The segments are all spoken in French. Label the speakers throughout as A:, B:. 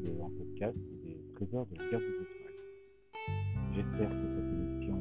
A: épisode en podcast des trésors de la guerre des étoiles. J'espère que cette émission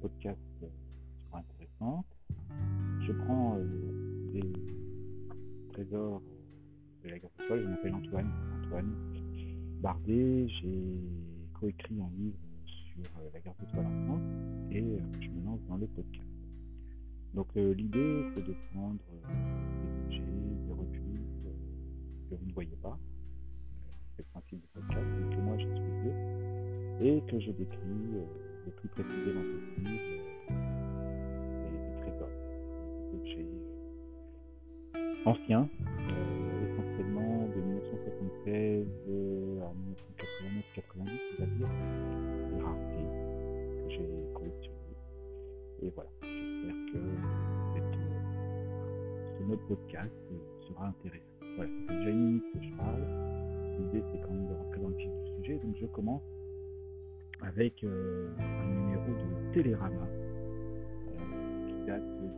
A: podcast sera intéressante. Je prends des trésors de la guerre des étoiles. Je m'appelle Antoine. Antoine Bardet. J'ai coécrit un livre sur la guerre des étoiles en France et je me lance dans le podcast. Donc l'idée c'est de prendre des objets, des revues que vous ne voyez pas, le principe du podcast, que moi je suis et que je décris le plus précisément possible des trésors, des objets anciens, essentiellement de 1976 à 1989-90, c'est-à-dire raretés que j'ai collectionnées. Et voilà notre podcast sera intéressant. Voilà, c'est déjà une minute que je parle. C'est quand même de rentrer le du sujet. Donc, je commence avec euh, un numéro de Télérama euh, qui date du.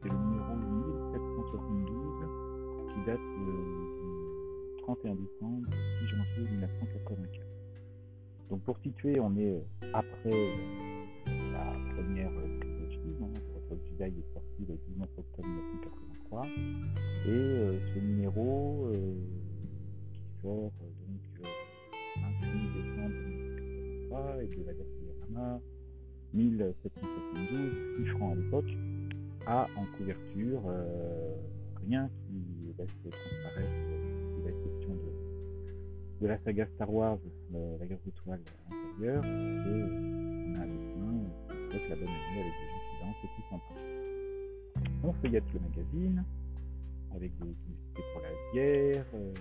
A: C'est le numéro 1772 qui date euh, du 31 décembre 6 janvier 1984. Donc, pour situer, on est après la première trilogie. Hein, votre est sorti le 19 octobre 1983. Et euh, ce numéro euh, qui sort euh, donc 28 décembre 1983 et de la Télérama 1772, 6 francs à l'époque, a en couverture rien qui laisse transparaître la question de, de la saga Star Wars, la guerre d'étoiles antérieure, et on a avec main la bonne année avec des gens qui dansent, c'est tout sympa on feuillette le magazine avec des publicités pour la bière, euh,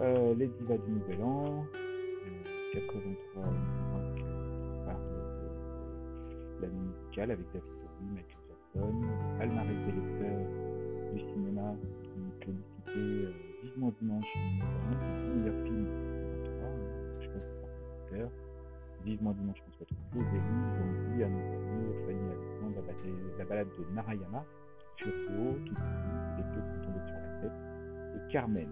A: euh, les divas du Nouvel An, euh, 83 qui parle de l'année musicale avec David Bowie, Michael Jackson, palmarès des du cinéma qui publicité euh, Vivement Dimanche, le meilleur film 83, je crois que c'est Vivement Dimanche qu'on se retrouve, des livres, on dit à nos amis, la, balade de Narayana sur Théo, qui Carmen,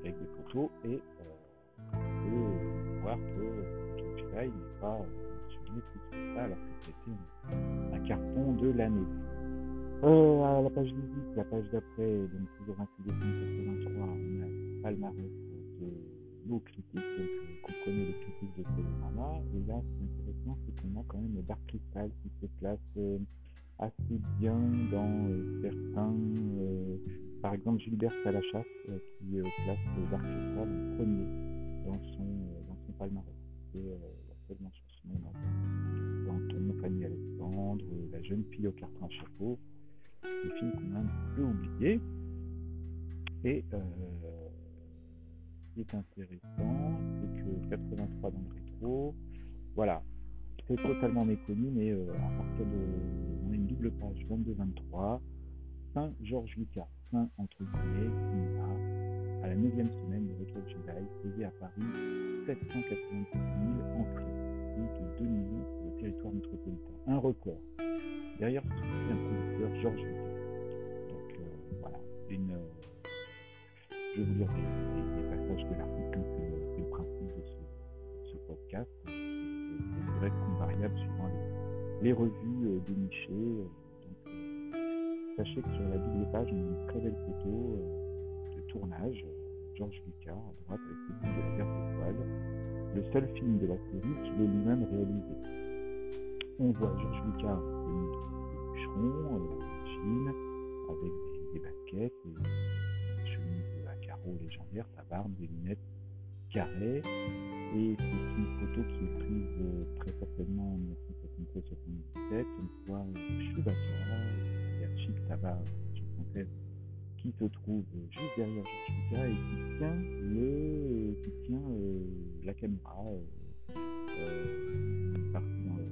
A: avec des photos, et euh, on peut voir que Jedi n'est pas mentionné tout ça, alors que c'était un, un carton de l'année. Euh, à la page 18, la page d'après, donc toujours 28 décembre 83, on a le palmarès de nos critiques, donc euh, comprenez les critiques de Télérama, et là, ce qui est intéressant, c'est qu'on a quand même Dark Crystal qui se place assez bien dans certains. Euh, par exemple, Gilbert Salachasse euh, qui place Dark Crystal en premier dans son, dans son palmarès. C'est la seule mention ce Dans Ton Fanny Alexandre, La jeune fille au carton à chapeau, des films qu'on a un peu oubliés. Et ce qui est intéressant, c'est que 83 dans le rétro, voilà, c'est totalement méconnu, mais à partir de une double page 22-23, Saint Georges Lucas, Saint entre guillemets, cinéma, à la 9e semaine de Retour Jedi, faisait à Paris 790 000 entrées, donc 2 millions sur le territoire métropolitain. Un record. Derrière ce un producteur, Georges Lucas. Donc euh, voilà, une, je vais vous lire des, passages de l'article, c'est le, principe de ce, podcast. C'est vrai qu'on variable suivant les les revues euh, dénichées. Euh, sachez que sur la double page, on a une très belle photo euh, de tournage. Georges Lucas à droite avec le film de la guerre d'étoiles, le seul film de la série qu'il ait lui-même réalisé. On voit Georges Lucas venu de bûcheron, jean, avec des, des baskets, des chemises à carreaux légendaires, sa barbe, des lunettes carrées. Et c'est une photo qui est prise très certainement en 1977, on voit Chewbacca, Tête, qui se trouve juste derrière Chewbacca et qui tient, le, qui tient euh, la caméra. Euh, euh, partie dans le,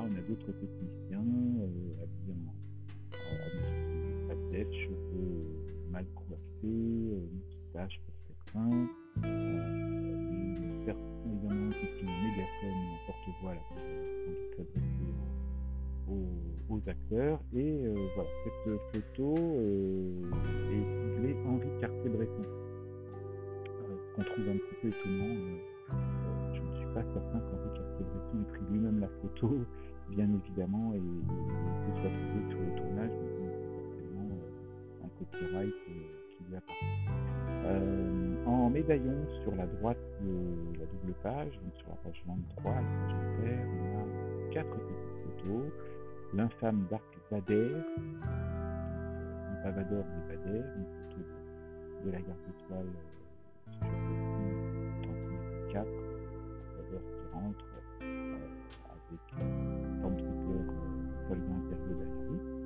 A: on a d'autres techniciens euh, habillés en, en, cheveux mal coiffés, moustache pour certains. Et voilà, cette photo est ciblée Henri Cartier-Bresson. ce qu'on trouve un petit peu étonnant. je ne suis pas certain qu'Henri Cartier-Bresson ait pris lui-même la photo, bien évidemment, et, et se soit trouvé sur le tournage, mais certainement un copyright qui lui appartient. Euh, en médaillon sur la droite de la double page, donc sur la page 23, la page on a quatre petites photos. L'infâme Dark Vader, un Pavador de Vader, une photo de, la garde d'étoile sur le 4, Vader qui rentre euh, avec euh, Stormtrooper euh, soldat impérieux derrière lui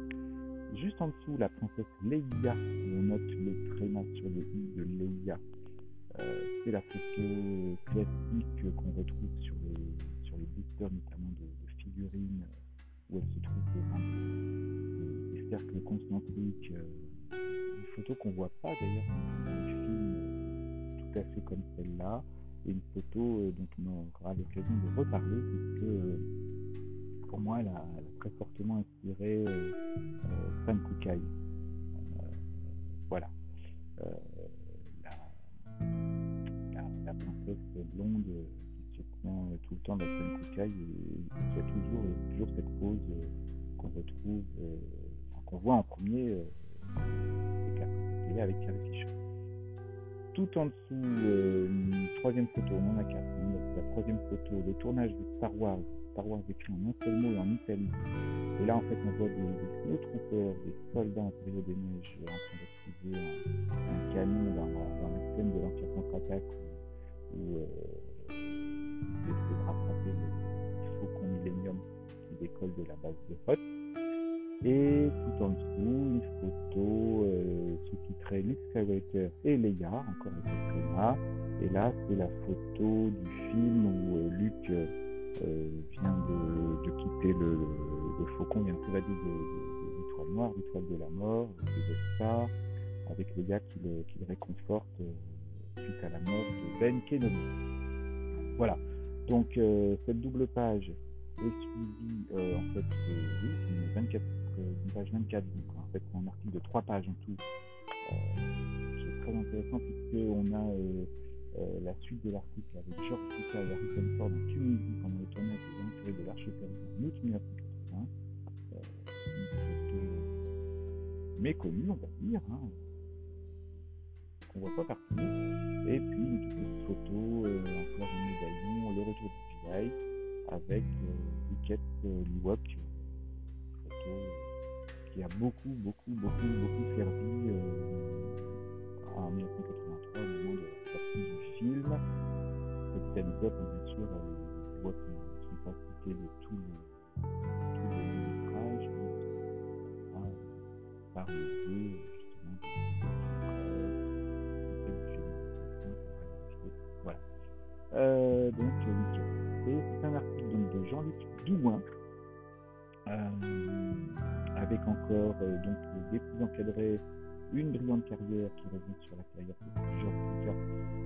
A: juste en dessous, la princesse Leia, on note le tréma sur le i de Leia. Euh, c'est la photo classique qu'on retrouve sur les, sur les notamment de, figurines, où elle se trouve des, cercles concentriques. Euh, une photo qu'on voit pas d'ailleurs dans les films tout à fait comme celle-là, et une photo euh, dont on aura l'occasion de reparler, puisque pour moi, elle a, très fortement inspiré euh, euh, Kukai. Euh, voilà. La, princesse blonde tient tout le temps dans Sam Kukai, et, qui a toujours, toujours cette pose qu'on retrouve, qu'on voit en premier avec Carrie Fisher tout en dessous, une troisième photo, on en a quatre. La troisième photo, le tournage de Star Wars Star Wars écrit en un seul mot en Italie. Et là, en fait, on voit des, des des soldats impériaux des neiges en train d'activer un, un, canon dans dans la scène de l'Empire contre-attaque où, euh, le faucon Millennium qui décolle de la base de Hoth. Et tout en dessous, une photo euh, sous-titrée Luke Skywalker et Leia, encore une fois Et là, c'est la photo du film où euh, Luke euh, vient de, quitter le, le, faucon, vient de s'évader de, l'étoile noire, l'étoile de la mort, de avec gars qui le, qui le réconfortent euh, suite à la mort de Ben Kenobi. Voilà. Donc euh, cette double page est suivie en fait oui, une, 24, une page 24, donc en fait un article de 3 pages en tout. c'est très intéressant puisque on a euh, la suite de l'article avec George Lucas et Harrison Ford en Tunisie pendant le tournage des aventuriers de l'Arche perdue en août 1980. Euh, une photo méconnue, on va dire, hein, qu'on voit pas partout. Avec euh, Luquette euh, Liwok, photo qui a beaucoup, beaucoup, beaucoup, beaucoup servi euh, en 1983 au moment de la sortie du film. Cette anecdote, bien sûr, qui ne sont pas citées de tout le, métrage, par le jeu, justement, Voilà. Euh, donc, c'est un article donc, de Jean-Luc Douin. Euh, avec encore euh, donc des plus encadrés une brillante carrière qui revient sur la carrière de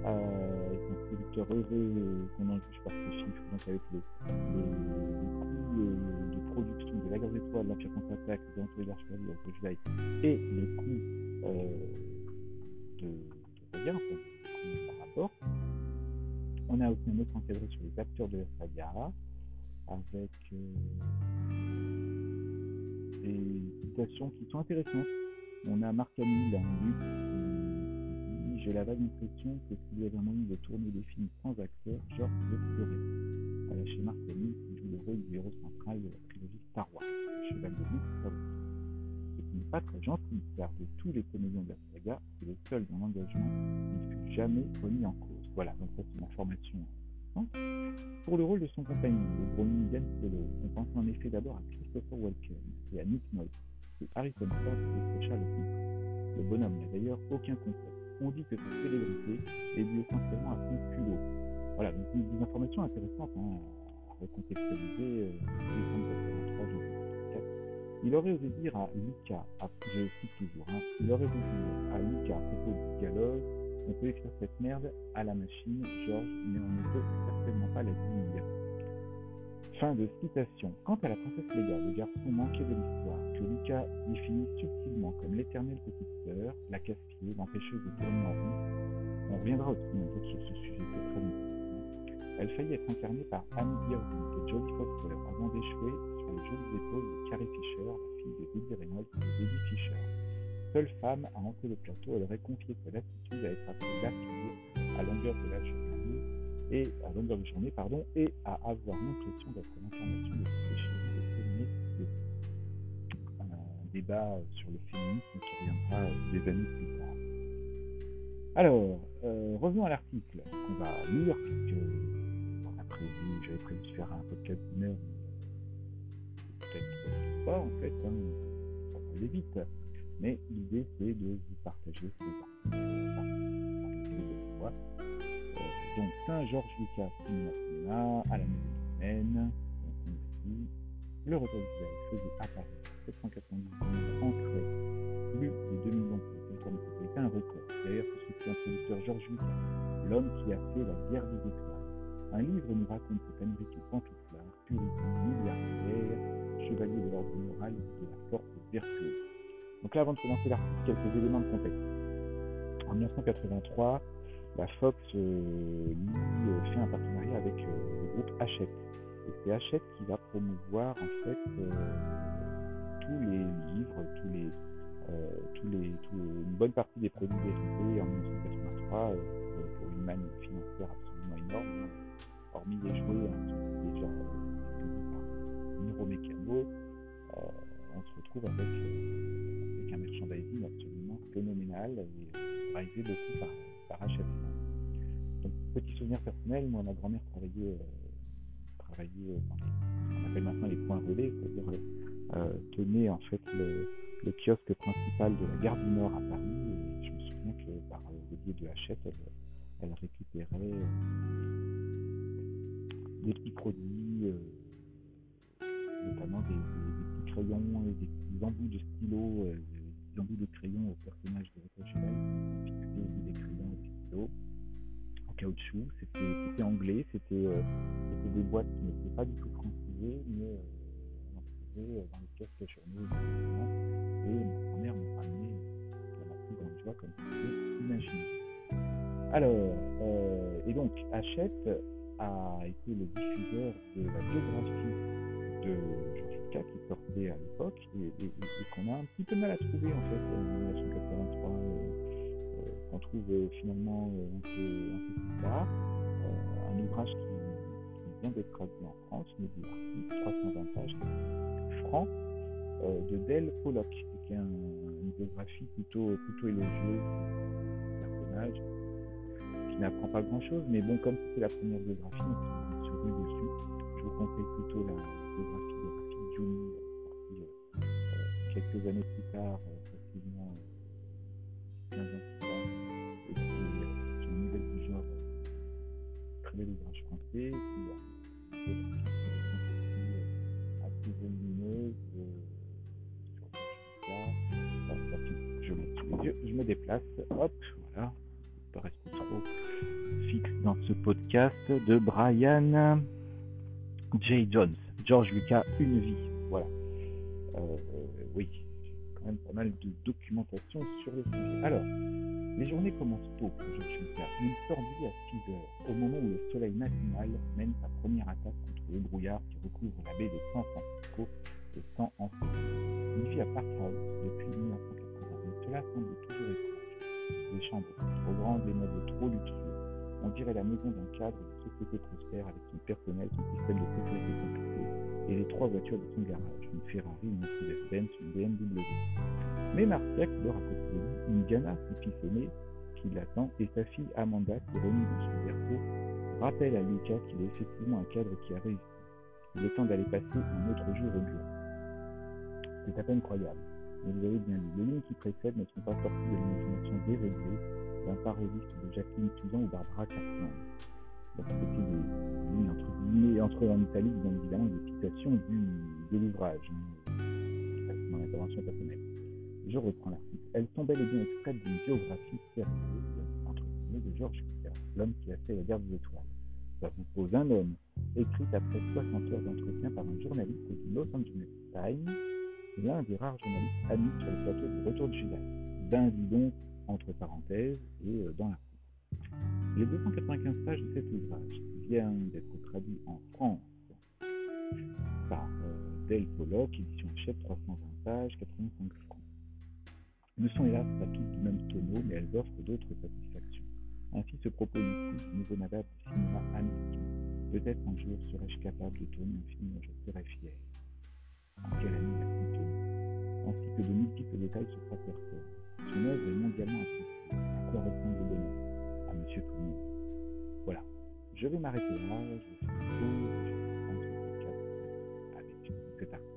A: euh, avec un producteur heureux euh, qu'on en juge par ses chiffres, donc avec les, les, les coûts de production de la Garde étoile, l'Empire contre-attaque, de l'Archevalier, et les coûts euh, de, de enfin, les a aussi un autre encadré sur les acteurs de la saga, avec euh, des citations qui sont intéressantes on a Marc Hamill le qui dit J'ai la vague impression que s'il y avait un moyen de tourner des films sans acteurs, George le ferait. Voilà chez Marc Hamill qui joue le rôle du héros central de la trilogie Star Wars, cheval de Luke Ce qui n'est pas très gentil, car de tous les comédiens de la saga, c'est le seul dont l'engagement ne fut jamais remis en cause. Voilà, donc ça c'est une information pour le rôle de son compagnon, le Brownie Dan Solo, on pense en effet d'abord à Christopher Walken et à Nick Nolte, que Harrison Ford le titre. Le bonhomme n'a d'ailleurs aucun complexe. On dit que sa célébrité est due essentiellement à son culot. Voilà, donc des informations intéressantes hein, à recontextualiser euh, Il aurait osé dire à Lucas, je cite toujours, hein, il aurait osé dire à Lucas à propos du peut écrire cette merde à la machine, Georges, mais on ne peut certainement pas la dire. Fin de citation. Quant à la princesse Léa, le garçon manqué de l'histoire, que Lucas définit subtilement comme l'éternelle petite sœur, la casse-pied, l'empêcheuse de tourner en rond, on reviendra aussi sur ce sujet, très intéressant. Elle faillit être incarnée par Annie Irving et Jodie Foster avant d'échouer sur les jolies épaules de Carrie Fisher, la fille de Debbie Reynolds et de Debbie Fisher. Seule femme à hanter le plateau, elle aurait confié sa lassitude à être appelée la à longueur de la journée et à longueur de journée pardon et à avoir l'impression d'être l'incarnation de féminisme. Un débat sur le féminisme qui reviendra des années plus tard. Alors, euh, revenons à l'article qu'on va lire, puisque on prévu, j'avais prévu de faire un podcast d'une heure, peut-être pas en fait, hein, ça va aller vite. Mais l'idée c'est de vous partager ces articles. Euh, donc Saint-Georges Lucas Cinéma à la nouvelle semaine, on a dit, le repas d'Israël faisait Paris 790 entrées, plus de 2 millions de personnes, c'était un record. D'ailleurs, ce succès introducteur Georges Lucas, l'homme qui a fait la guerre des étoiles. Un livre nous raconte cet américain pantouflard, puritain, milliardaire, chevalier de l'ordre moral et de la force vertueuse. Donc là, avant de commencer l'article, quelques éléments de contexte. En 1983, la Fox euh, euh, fait un partenariat avec euh, le groupe Hachette. Et c'est Hachette qui va promouvoir en fait tous les livres, tous les, les, une bonne partie des produits dérivés en 1983 pour une manne financière absolument énorme, hormis les jouets hein, qui déjà Miro Mécano, on se retrouve avec, phénoménal et beaucoup par par Donc, petit souvenir personnel, moi, ma grand-mère travaillait, euh, travaillait euh, ce qu'on appelle maintenant les points relais, c'est-à-dire euh, tenait en fait le, kiosque principal de la gare du Nord à Paris. Et je me souviens que par le biais de Hachette, elle, récupérait des petits produits, notamment des, des, petits crayons et des petits embouts de stylo, des embouts de crayons au personnage de Rita des crayons en caoutchouc. C'était anglais, euh, c'était des boîtes qui n'étaient pas du tout francisées, mais euh, on en trouvait euh, dans les pièces journaux Et ma grand-mère m'a ramené dans ma plus grande joie, comme vous pouvez imaginer. Alors, et donc, Hachette a été le diffuseur de la biographie de Qui sortait à l'époque et, et qu'on a un petit peu mal à trouver en fait en 1983 qu'on trouve euh, finalement euh, un peu, plus tard. Euh, un ouvrage qui, vient d'être traduit en France, Médie 320 pages, franc, de Del Pollock, qui est une biographie plutôt, plutôt élogieuse du personnage, qui n'apprend pas grand chose, mais bon, comme c'était la première biographie, on revenu dessus. Je vous conseille plutôt la biographie quelques années plus tard, facilement 15 ans l'ouvrage français, qui a une assez volumineuse je, je me déplace, hop, voilà, pas rester trop fixe dans ce podcast de Brian J. Jones, George Lucas, Une vie, voilà. Euh, oui, de documentation sur le sujet. Alors, les journées commencent tôt pour Georges Lucas. Il sort du lit à 6 heures, au moment où le soleil matinal mène sa première attaque contre le brouillard qui recouvre la baie de San Francisco et San Antonio. Il vit à Park House depuis 1980, mais cela semble toujours étrange. Les chambres sont trop grandes, les meubles trop luxueux. On dirait la maison d'un cadre de société prospère avec son personnel, son système de sécurité compliqué et les trois voitures de son garage, une Ferrari, une Mercedes-Benz, une BMW. Mais Marcia, qui dort à côté de lui, une Gana, son fils aîné, qui l'attend, et sa fille Amanda, qui remis dans son berceau, rappelle à Lucas qu'il est effectivement un cadre qui a réussi. Il est temps d'aller passer un autre jour au bureau. C'est à peine croyable. Mais vous avez bien lu, les lignes qui précèdent ne sont pas sorties de l'imagination déréglée d'un parodiste de Jacqueline Touzan ou Barbara. C'était des lignes entre en italique, bien évidemment, des citations de l'ouvrage, hein, mon intervention personnelle. Je reprends l'article. Elle tombait les bien d'une biographie sérieuse, entre guillemets, de Georges Lucas, l'homme qui a fait la guerre des étoiles. Ça vous un homme, écrite après 60 heures d'entretien par un journaliste du Los Angeles Times, l'un des rares journalistes amis sur le plateau du Retour de. Ben dis donc, entre parenthèses, et euh, dans la les 295 pages de cet ouvrage viennent d'être traduits en France par euh, Del Pollock, édition Hachette, 320 pages, 85 francs. Ne sont hélas pas toutes du même tonneau, mais elles offrent d'autres satisfactions. Ainsi se propose ici ce nouveau navet de cinéma américain. Peut-être un jour serais-je capable de tourner un film dont je serais fier. En quelle année la contenu Ainsi que de multiples détails sur sa personne. Son œuvre est mondialement appréciée. À quoi ressemble le bonheur À Monsieur Tout Voilà je vais m'arrêter là, je vais faire un je vais prendre ce podcast avec quelques articles.